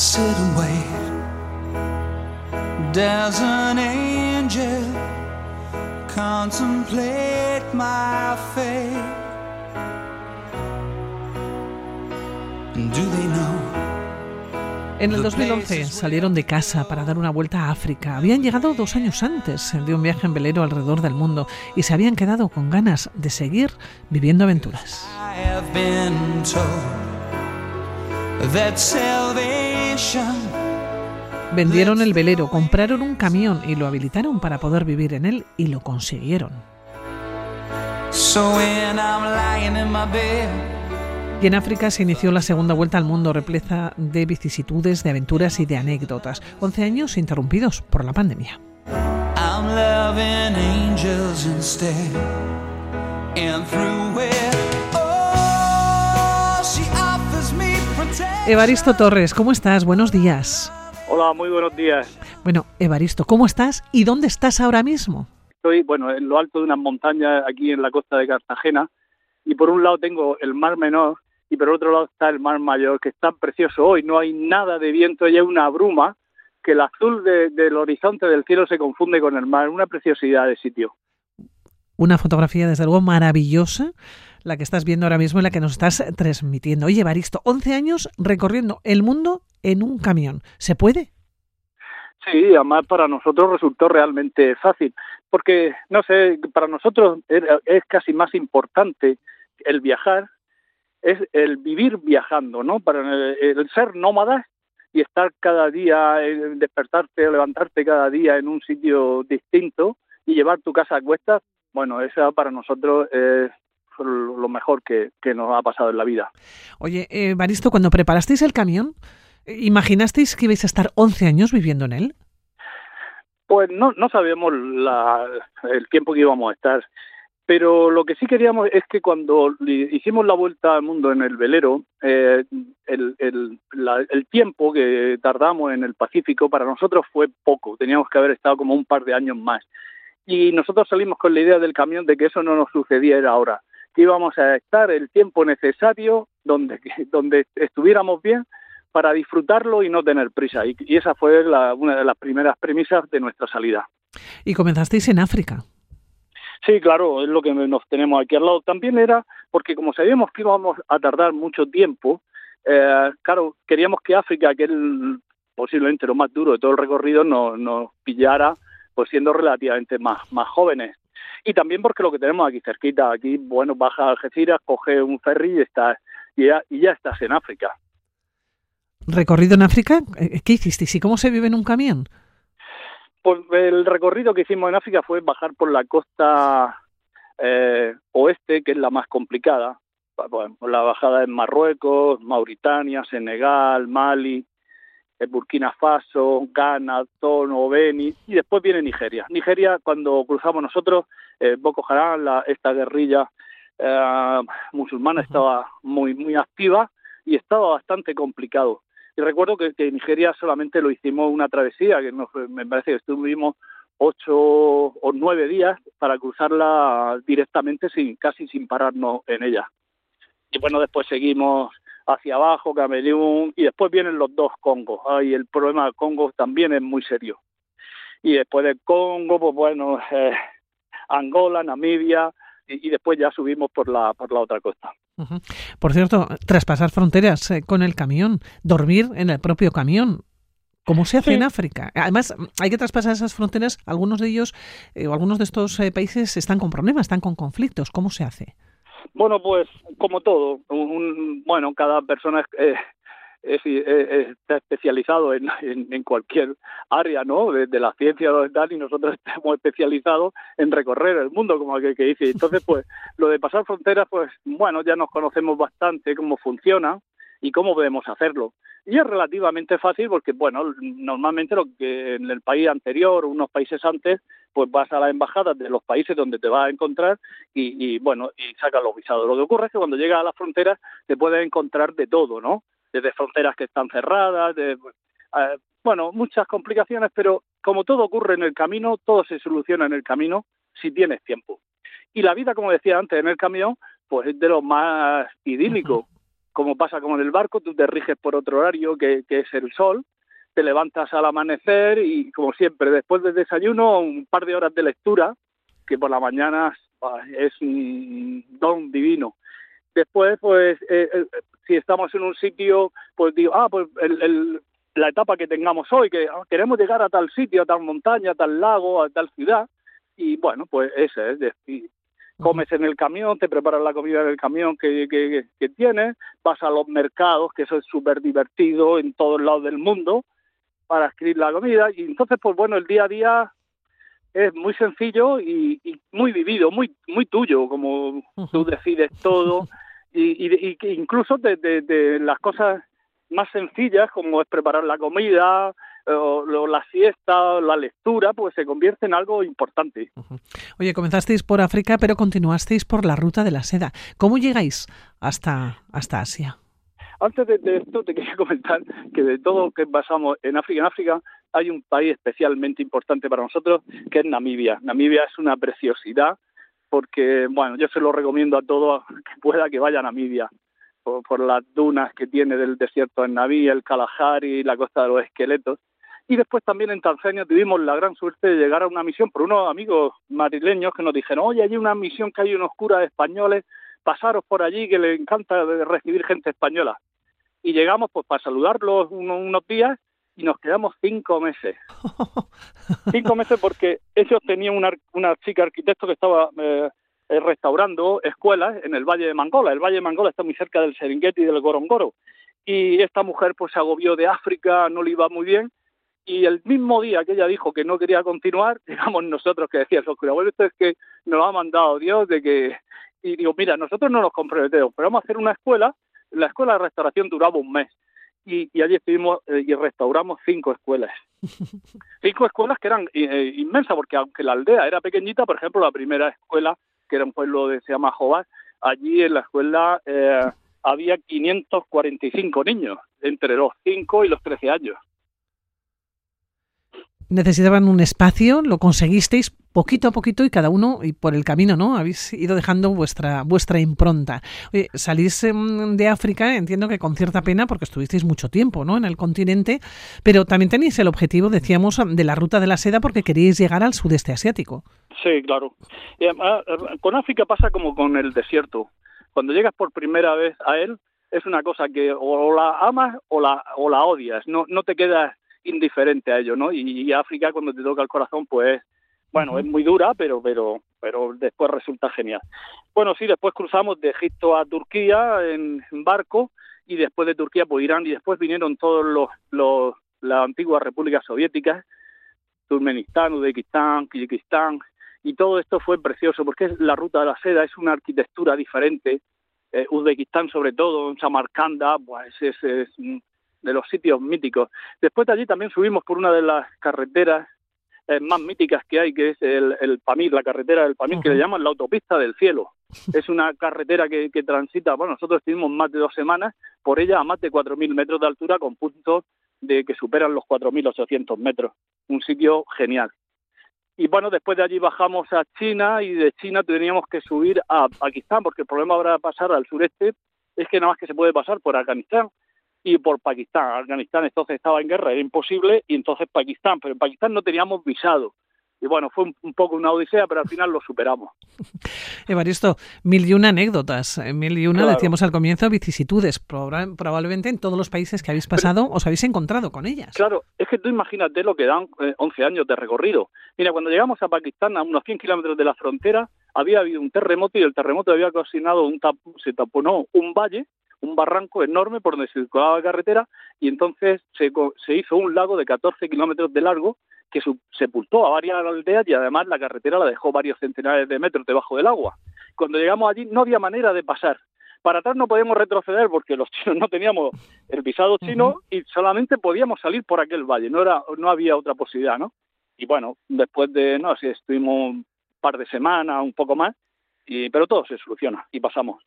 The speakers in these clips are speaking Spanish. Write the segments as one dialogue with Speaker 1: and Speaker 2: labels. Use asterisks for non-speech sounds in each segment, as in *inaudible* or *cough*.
Speaker 1: sit and wait. Does an angel contemplate my fate? Do they know?
Speaker 2: En el 2011 salieron de casa para dar una vuelta a África. Habían llegado dos años antes de un viaje en velero alrededor del mundo y se habían quedado con ganas de seguir viviendo aventuras. Vendieron el velero, compraron un camión y lo habilitaron para poder vivir en él y lo consiguieron. Y en África se inició la segunda vuelta al mundo repleta de vicisitudes, de aventuras y de anécdotas. 11 años interrumpidos por la pandemia.
Speaker 1: I'm loving angels instead. And through
Speaker 2: Evaristo Torres, ¿cómo estás? Buenos días.
Speaker 3: Hola, muy buenos días.
Speaker 2: Bueno, Evaristo, ¿cómo estás y dónde estás ahora mismo?
Speaker 3: Estoy, bueno, en lo alto de unas montañas aquí en la costa de Cartagena y por un lado tengo el mar menor y por otro lado está el mar mayor, que está precioso hoy. No hay nada de viento, ya hay una bruma que el azul de- del horizonte del cielo se confunde con el mar. Una preciosidad de sitio.
Speaker 2: Una fotografía, desde luego, maravillosa, la que estás viendo ahora mismo y la que nos estás transmitiendo. Oye, Evaristo, 11 años recorriendo el mundo en un camión. ¿Se puede?
Speaker 3: Sí, además para nosotros resultó realmente fácil, porque, no sé, para nosotros es casi más importante el viajar, es el vivir viajando, ¿no? Para el, ser nómadas y estar cada día, eh, despertarte, levantarte cada día en un sitio distinto y llevar tu casa a cuestas, bueno, eso para nosotros es lo mejor que, que nos ha pasado en la vida.
Speaker 2: Oye, eh, Evaristo, cuando preparasteis el camión, eh, ¿imaginasteis que ibais a estar 11 años viviendo en él?
Speaker 3: Pues no, no sabíamos la- el tiempo que íbamos a estar, pero lo que sí queríamos es que cuando hicimos la vuelta al mundo en el velero, eh, el, el, la- el tiempo que tardamos en el Pacífico para nosotros fue poco, teníamos que haber estado como un par de años más. Y nosotros salimos con la idea del camión de que eso no nos sucediera ahora, que íbamos a estar el tiempo necesario donde, *laughs* donde estuviéramos bien para disfrutarlo y no tener prisa. Y, y esa fue la- una de las primeras premisas de nuestra salida.
Speaker 2: Y comenzasteis en África.
Speaker 3: Sí, claro, es lo que nos tenemos aquí al lado. También era porque como sabíamos que íbamos a tardar mucho tiempo, eh, claro, queríamos que África, que es posiblemente lo más duro de todo el recorrido, nos, nos pillara pues siendo relativamente más, más jóvenes. Y también porque lo que tenemos aquí cerquita, aquí, bueno, baja a Algeciras, coge un ferry y, estás, y, ya, y ya estás en África.
Speaker 2: ¿Recorrido en África? Eh, ¿Qué hicisteis y cómo se vive en un camión?
Speaker 3: Pues el recorrido que hicimos en África fue bajar por la costa eh, oeste, que es la más complicada. Bueno, la bajada en Marruecos, Mauritania, Senegal, Mali, eh, Burkina Faso, Ghana, Tono, Beni, y después viene Nigeria. Nigeria, cuando cruzamos nosotros, eh, Boko Haram, la, esta guerrilla eh, musulmana estaba muy, muy activa y estaba bastante complicado. Y recuerdo que, que en Nigeria solamente lo hicimos una travesía, que nos, me parece que estuvimos ocho o nueve días para cruzarla directamente sin casi sin pararnos en ella. Y bueno, después seguimos hacia abajo, Camerún, y después vienen los dos Congos. Ay, el problema del Congo también es muy serio. Y después del Congo, pues bueno, eh, Angola, Namibia, y, y después ya subimos por la, por la otra costa.
Speaker 2: Por cierto, traspasar fronteras eh, con el camión, dormir en el propio camión. ¿Cómo se hace
Speaker 3: Sí.
Speaker 2: en África? Además, hay que traspasar esas fronteras. Algunos de ellos, eh, o algunos de estos eh, países están con problemas, están con conflictos. ¿Cómo se hace?
Speaker 3: Bueno, pues como todo, un, bueno, cada persona es, es- es- está especializado en, en, cualquier área, ¿no? De, la ciencia o tal, y nosotros *laughs* estamos especializados en recorrer el mundo, como aquel que dice. Entonces, pues, lo de pasar fronteras, pues, bueno, ya nos conocemos bastante cómo funciona y cómo podemos hacerlo. Y es relativamente fácil porque, bueno, normalmente lo que en el país anterior, unos países antes, pues vas a las embajadas de los países donde te vas a encontrar y, y, bueno, y sacas los visados. Lo que ocurre es que cuando llegas a las fronteras te puedes encontrar de todo, ¿no? Desde fronteras que están cerradas, de, eh, bueno, muchas complicaciones, pero como todo ocurre en el camino, todo se soluciona en el camino si tienes tiempo. Y la vida, como decía antes, en el camión, pues es de lo más idílico. como pasa como en el barco, tú te riges por otro horario que, que es el sol, te levantas al amanecer y como siempre, después del desayuno, un par de horas de lectura, que por la mañana es un don divino. Después, pues, eh, eh, si estamos en un sitio, pues digo, ah, pues el, la etapa que tengamos hoy, que ah, queremos llegar a tal sitio, a tal montaña, a tal lago, a tal ciudad, y bueno, pues ese es decir, comes en el camión, te preparas la comida en el camión que, que, que tienes, vas a los mercados, que eso es súper divertido en todos lados del mundo, para escribir la comida, y entonces, pues bueno, el día a día es muy sencillo y, muy vivido, muy muy tuyo, como tú decides todo *laughs* y, y, incluso de, de, las cosas más sencillas como es preparar la comida, o, la siesta, la lectura, pues se convierte en algo importante.
Speaker 2: Oye, comenzasteis por África, pero continuasteis por la ruta de la seda. ¿Cómo llegáis hasta, hasta Asia?
Speaker 3: Antes de, de, esto te *laughs* quería comentar que de todo lo que pasamos en África, en África hay un país especialmente importante para nosotros que es Namibia. Namibia es una preciosidad porque, bueno, yo se lo recomiendo a todos que pueda que vaya a Namibia por, las dunas que tiene del desierto en Naví, el Kalahari, la costa de los esqueletos. Y después también en Tanzania tuvimos la gran suerte de llegar a una misión por unos amigos madrileños que nos dijeron, oye, hay una misión que hay unos curas españoles, pasaros por allí que les encanta recibir gente española. Y llegamos pues para saludarlos unos días y nos quedamos cinco meses. *laughs* cinco meses porque ellos tenían una, una chica arquitecto que estaba eh, eh, restaurando escuelas en el Valle de Mangola. El Valle de Mangola está muy cerca del Serengeti y del Gorongoro. Y esta mujer pues se agobió de África, no le iba muy bien. Y el mismo día que ella dijo que no quería continuar, *laughs* digamos nosotros que decíamos, bueno, esto es que nos ha mandado Dios de que... Y digo, mira, nosotros no nos comprometemos, pero vamos a hacer una escuela. La escuela de restauración duraba un mes y, allí estuvimos eh, y restauramos cinco escuelas. *laughs* cinco escuelas que eran eh, eh, inmensas, porque aunque la aldea era pequeñita, por ejemplo, la primera escuela, que era un pueblo de se llama Jobás, allí en la escuela había 545 niños, entre los 5 y los 13 años
Speaker 2: necesitaban un espacio, lo conseguisteis poquito a poquito y cada uno y por el camino, ¿no? Habéis ido dejando vuestra vuestra impronta. Oye, salís em, de África, entiendo que con cierta pena porque estuvisteis mucho tiempo, ¿no? En el continente, pero también tenéis el objetivo, decíamos, de la ruta de la seda porque queríais llegar al sudeste asiático.
Speaker 3: Sí, claro. Eh, con África pasa como con el desierto. Cuando llegas por primera vez a él, es una cosa que o la amas o la o la odias. No no te quedas indiferente a ello, ¿no? Y, África cuando te toca el corazón, pues, bueno, es muy dura, pero, pero, pero después resulta genial. Bueno, sí, después cruzamos de Egipto a Turquía en, barco y después de Turquía pues Irán y después vinieron todos los, los las antiguas repúblicas soviéticas, Turkmenistán, Uzbekistán, Kirguistán, y todo esto fue precioso porque es la ruta de la seda, es una arquitectura diferente. Eh, Uzbekistán sobre todo, Samarcanda, pues es, es, de los sitios míticos. Después de allí también subimos por una de las carreteras eh, más míticas que hay, que es el, el Pamir, la carretera del Pamir, que le llaman la autopista del cielo. *laughs* Es una carretera que, que transita, bueno, nosotros estuvimos más de dos semanas por ella a más de 4.000 metros de altura con puntos de que superan los 4.800 metros. Un sitio genial. Y bueno, después de allí bajamos a China y de China teníamos que subir a Pakistán, porque el problema ahora de pasar al sureste es que nada más que se puede pasar por Afganistán y por Pakistán. Afganistán entonces estaba en guerra, era imposible, y entonces Pakistán, pero en Pakistán no teníamos visado. Y bueno, fue un, poco una odisea, pero al final lo superamos. *laughs*
Speaker 2: Evaristo, mil y una anécdotas, eh, mil y una, decíamos al comienzo, vicisitudes. Probablemente en todos los países que habéis pasado os habéis encontrado con ellas.
Speaker 3: Claro, es que tú imagínate lo que dan 11 eh, años de recorrido. Mira, cuando llegamos a Pakistán, a unos 100 kilómetros de la frontera, había habido un terremoto y el terremoto había ocasionado un se taponó un valle un barranco enorme por donde circulaba la carretera y entonces se, se hizo un lago de 14 kilómetros de largo que sepultó a varias aldeas y además la carretera la dejó varios centenares de metros debajo del agua. Cuando llegamos allí no había manera de pasar. Para atrás no podíamos retroceder porque los chinos no teníamos el visado chino y solamente podíamos salir por aquel valle, no era no había otra posibilidad, ¿no? Y bueno, después de no sé, estuvimos un par de semanas, un poco más, y, pero todo se soluciona y pasamos.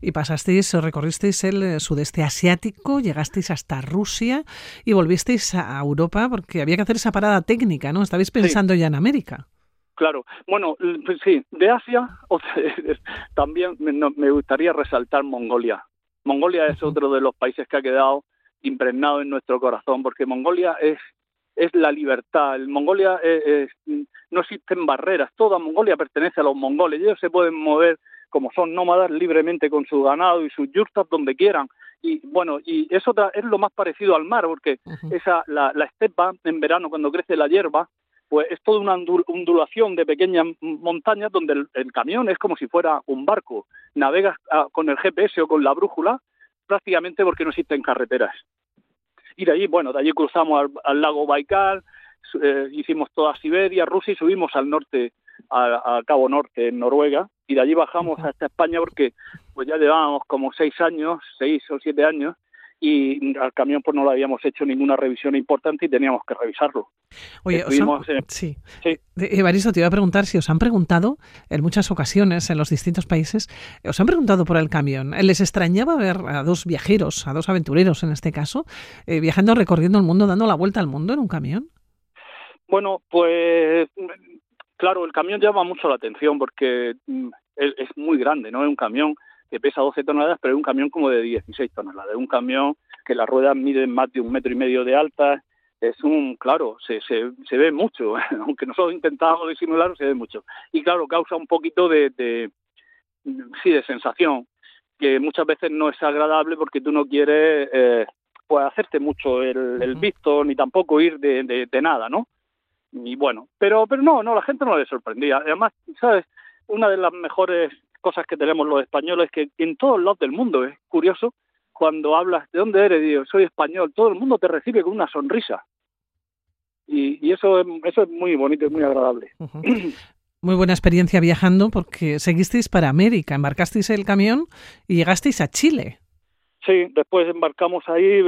Speaker 2: Y pasasteis, recorristeis el eh, sudeste asiático, llegasteis hasta Rusia y volvisteis a Europa porque había que hacer esa parada técnica, ¿no? Estabais pensando ya en América.
Speaker 3: Claro, bueno, pues sí, de Asia *laughs* también me, gustaría resaltar Mongolia. Mongolia es otro de los países que ha quedado impregnado en nuestro corazón, porque Mongolia es es la libertad. En Mongolia no existen barreras, toda Mongolia pertenece a los mongoles, ellos se pueden mover como son nómadas libremente con su ganado y sus yurtas donde quieran. Y bueno, y eso es lo más parecido al mar, porque esa la, la estepa en verano cuando crece la hierba, pues es toda una ondulación de pequeñas montañas donde el, camión es como si fuera un barco. Navegas ah, con el GPS o con la brújula prácticamente porque no existen carreteras. Y de allí, bueno, de allí cruzamos al, lago Baikal, eh, hicimos toda Siberia, Rusia y subimos al norte, a, Cabo Norte, en Noruega, y de allí bajamos hasta España porque pues ya llevábamos como seis años, seis o siete años, y al camión pues no le habíamos hecho ninguna revisión importante y teníamos que revisarlo.
Speaker 2: Oye, sí. sí. Evaristo, te iba a preguntar si os han preguntado en muchas ocasiones en los distintos países, os han preguntado por el camión. ¿Les extrañaba ver a dos viajeros, a dos aventureros en este caso, eh, viajando, recorriendo el mundo, dando la vuelta al mundo en un camión?
Speaker 3: Bueno, pues claro, el camión llama mucho la atención porque mm, es muy grande, ¿no? Es un camión que pesa 12 toneladas, pero es un camión como de 16 toneladas. Es un camión que las ruedas miden más de un metro y medio de alta. Es un, claro, se, se, se ve mucho, *laughs* aunque nosotros intentamos disimularlo, se ve mucho. Y claro, causa un poquito de, de, sí, de sensación, que muchas veces no es agradable porque tú no quieres eh, pues hacerte mucho el, el visto, ni tampoco ir de, de, de nada, ¿no? Y bueno, pero, pero no, no, la gente no le sorprendía. Además, ¿sabes? Una de las mejores cosas que tenemos los españoles que en todos lados del mundo es curioso cuando hablas de dónde eres, digo, soy español, todo el mundo te recibe con una sonrisa. Y, eso, es, eso es muy bonito, y muy agradable.
Speaker 2: Muy buena experiencia viajando porque seguisteis para América, embarcasteis el camión y llegasteis a Chile.
Speaker 3: Sí, después embarcamos ahí,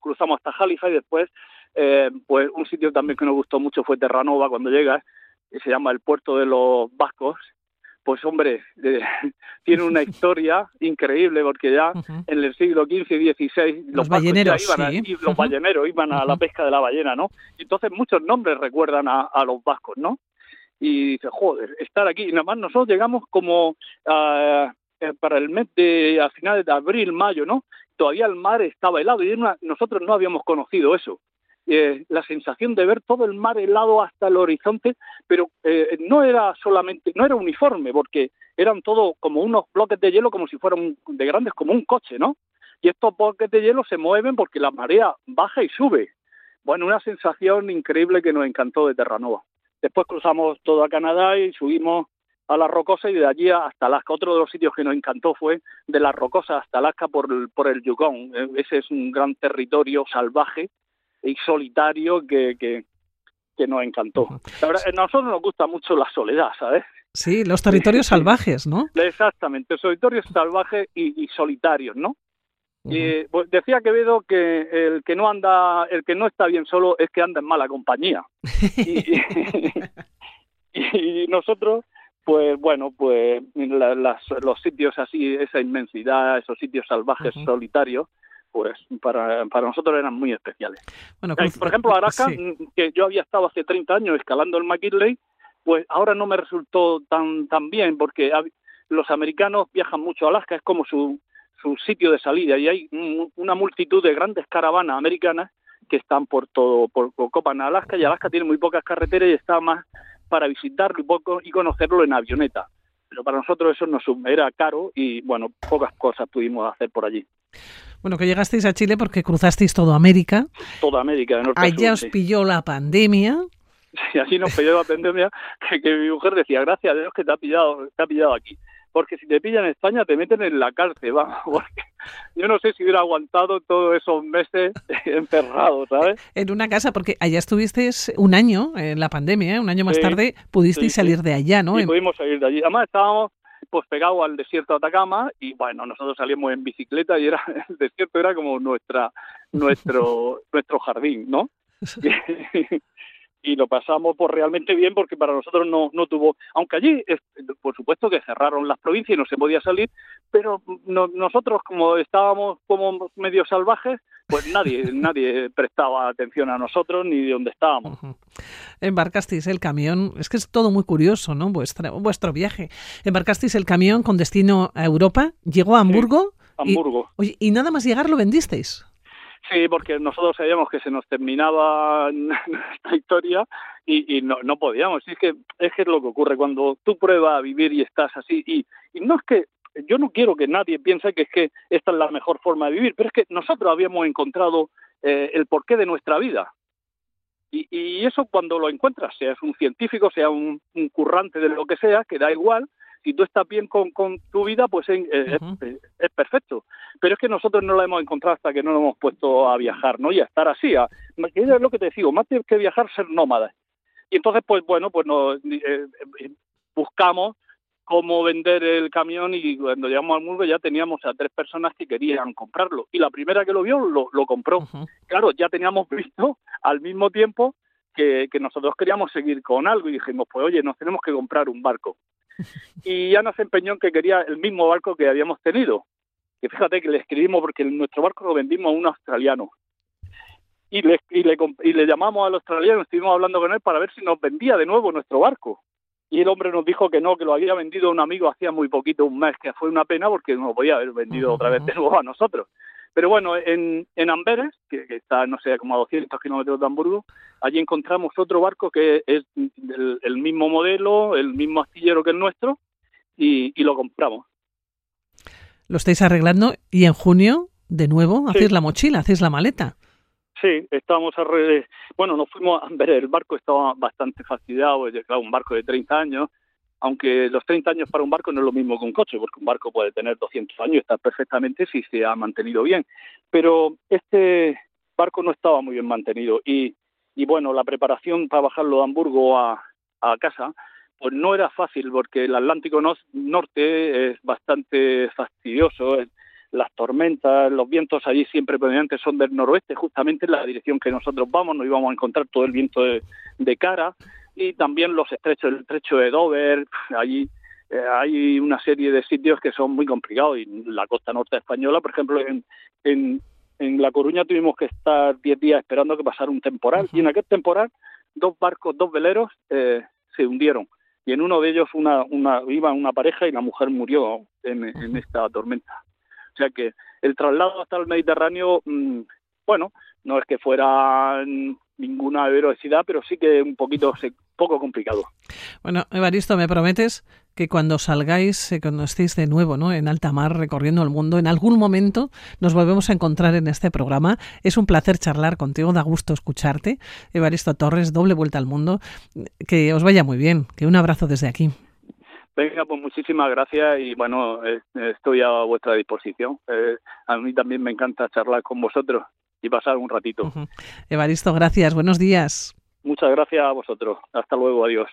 Speaker 3: cruzamos hasta Jalifa y después, eh, pues un sitio también que nos gustó mucho fue Terranova cuando llegas, que se llama el puerto de los vascos, pues hombre, eh, *laughs* tiene una *laughs* historia increíble porque ya en el siglo XV y XVI
Speaker 2: los, balleneros,
Speaker 3: iban y los balleneros iban a la pesca de la ballena, ¿no? Y entonces muchos nombres recuerdan a, los vascos, ¿no? Y dice, joder, estar aquí. Y nada más nosotros llegamos como uh, para el mes de, a finales de abril, mayo, ¿no? Todavía el mar estaba helado y nosotros no habíamos conocido eso. Eh, la sensación de ver todo el mar helado hasta el horizonte, pero eh, no era solamente, no era uniforme, porque eran todo como unos bloques de hielo como si fueran de grandes como un coche, ¿no? Y estos bloques de hielo se mueven porque la marea baja y sube. Bueno, una sensación increíble que nos encantó de Terranova. Después cruzamos todo a Canadá y subimos a la Rocosa y de allí hasta Alaska. Otro de los sitios que nos encantó fue de la Rocosa hasta Alaska por el, por el Yukon. Eh, ese es un gran territorio salvaje y solitario que, que, nos encantó. a nosotros nos gusta mucho la soledad, ¿sabes?
Speaker 2: Sí, los territorios salvajes, ¿no?
Speaker 3: Exactamente, territorios salvajes y, solitarios, ¿no? Y pues, decía Quevedo que el que no anda, el que no está bien solo es que anda en mala compañía. *laughs* y, nosotros, pues bueno, pues los sitios así, esa inmensidad, esos sitios salvajes, solitarios, pues para, para nosotros eran muy especiales. Bueno, eh, por ejemplo, Araca, mm, que yo había estado hace 30 años escalando el McKinley, pues ahora no me resultó tan, tan bien porque los americanos viajan mucho a Alaska, es como su, su sitio de salida y hay una multitud de grandes caravanas americanas que están por todo, por, Copan Alaska y Alaska tiene muy pocas carreteras y está más para visitarlo y conocerlo en avioneta. Pero para nosotros eso nos era caro y bueno, pocas cosas pudimos hacer por allí.
Speaker 2: Bueno, que llegasteis a Chile porque cruzasteis toda América.
Speaker 3: Toda América, de norte
Speaker 2: Allá os pilló la pandemia.
Speaker 3: Sí, así nos pilló la pandemia, que, mi mujer decía, gracias a Dios que te ha pillado, te ha pillado aquí. Porque si te pillan en España te meten en la cárcel, vamos. *laughs* yo no sé si hubiera aguantado todos esos meses *laughs* encerrado, ¿sabes?
Speaker 2: En una casa, porque allá estuvisteis un año en la pandemia, ¿eh? un año más tarde pudisteis salir de allá, ¿no?
Speaker 3: Sí, pudimos salir de allí. Además estábamos pues pegado al desierto de Atacama y bueno, nosotros salimos en bicicleta y era *laughs* el desierto era como nuestra nuestro *laughs* nuestro jardín, ¿no? *laughs* y lo pasamos por realmente bien porque para nosotros no, no tuvo, aunque allí por supuesto que cerraron las provincias y no se podía salir, pero nosotros como estábamos como medio salvajes, pues nadie *laughs* nadie prestaba atención a nosotros ni de dónde estábamos.
Speaker 2: Embarcasteis el camión, es que es todo muy curioso, ¿no? Vuestra, vuestro viaje. Embarcasteis el camión con destino a Europa, llegó a Hamburgo
Speaker 3: Hamburgo.
Speaker 2: Y, oye, ¿y nada más llegar lo vendisteis?
Speaker 3: Sí, porque nosotros sabíamos que se nos terminaba *laughs* nuestra historia y, no, no podíamos. Y es que es que es lo que ocurre cuando tú pruebas a vivir y estás así. Y, y no es que yo no quiero que nadie piense que es que esta es la mejor forma de vivir, pero es que nosotros habíamos encontrado eh, el porqué de nuestra vida. Y, y, eso cuando lo encuentras, seas un científico, sea un, currante de lo que sea, que da igual, si tú estás bien con, con tu vida, pues es, uh -huh. es, es, perfecto. Pero es que nosotros no la hemos encontrado hasta que no nos hemos puesto a viajar, ¿no? Y a estar así, a, es lo que te digo, más que viajar, ser nómadas. Y entonces, pues bueno, pues nos eh, buscamos cómo vender el camión y cuando llegamos al muro ya teníamos a tres personas que querían comprarlo y la primera que lo vio lo, lo compró. Uh -huh. Claro, ya teníamos *laughs* visto al mismo tiempo que, que, nosotros queríamos seguir con algo y dijimos, pues oye, nos tenemos que comprar un barco. Y Ana se empeñó en que quería el mismo barco que habíamos tenido. Que fíjate que le escribimos porque nuestro barco lo vendimos a un australiano. Y le, y le, y le llamamos al australiano, estuvimos hablando con él para ver si nos vendía de nuevo nuestro barco y el hombre nos dijo que no, que lo había vendido a un amigo hacía muy poquito, un mes, que fue una pena porque no lo podía haber vendido otra vez de nuevo a nosotros. Pero bueno, en, en Amberes, que, que, está, no sé, como a 200 kilómetros de Hamburgo, allí encontramos otro barco que es el, el, mismo modelo, el mismo astillero que el nuestro, y, y, lo compramos.
Speaker 2: Lo estáis arreglando y en junio, de nuevo, hacéis sí. la mochila, hacéis la maleta.
Speaker 3: Sí, estábamos alrededor. Bueno, nos fuimos a ver, el barco estaba bastante fastidiado, claro, un barco de 30 años, aunque los 30 años para un barco no es lo mismo que un coche, porque un barco puede tener 200 años y estar perfectamente si se ha mantenido bien. Pero este barco no estaba muy bien mantenido y, y bueno, la preparación para bajarlo de Hamburgo a, a casa, pues no era fácil porque el Atlántico no, Norte es bastante fastidioso, las tormentas, los vientos allí siempre predominantes son del noroeste, justamente en la dirección que nosotros vamos, nos íbamos a encontrar todo el viento de cara y también los estrechos, el estrecho de Dover, allí eh, hay una serie de sitios que son muy complicados y la costa norte española, por ejemplo, en, en, en La Coruña tuvimos que estar 10 días esperando que pasara un temporal y en aquel temporal dos barcos, dos veleros eh, se hundieron y en uno de ellos una, una, iba una pareja y la mujer murió en, en esta tormenta. O sea que el traslado hasta el Mediterráneo, mmm, bueno, no es que fuera ninguna velocidad, pero sí que un poquito poco complicado.
Speaker 2: Bueno, Evaristo, ¿me prometes que cuando salgáis, eh, cuando estéis de nuevo ¿no? en alta mar recorriendo el mundo, en algún momento nos volvemos a encontrar en este programa? Es un placer charlar contigo, da gusto escucharte. Evaristo Torres, doble vuelta al mundo. Que os vaya muy bien, que un abrazo desde aquí.
Speaker 3: Venga, pues muchísimas gracias y bueno, eh, estoy a vuestra disposición. Eh, a mí también me encanta charlar con vosotros y pasar un ratito. Uh
Speaker 2: -huh. Evaristo, gracias. Buenos días.
Speaker 3: Muchas gracias a vosotros. Hasta luego. Adiós.